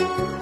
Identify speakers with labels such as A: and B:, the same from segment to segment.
A: thank you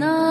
A: 나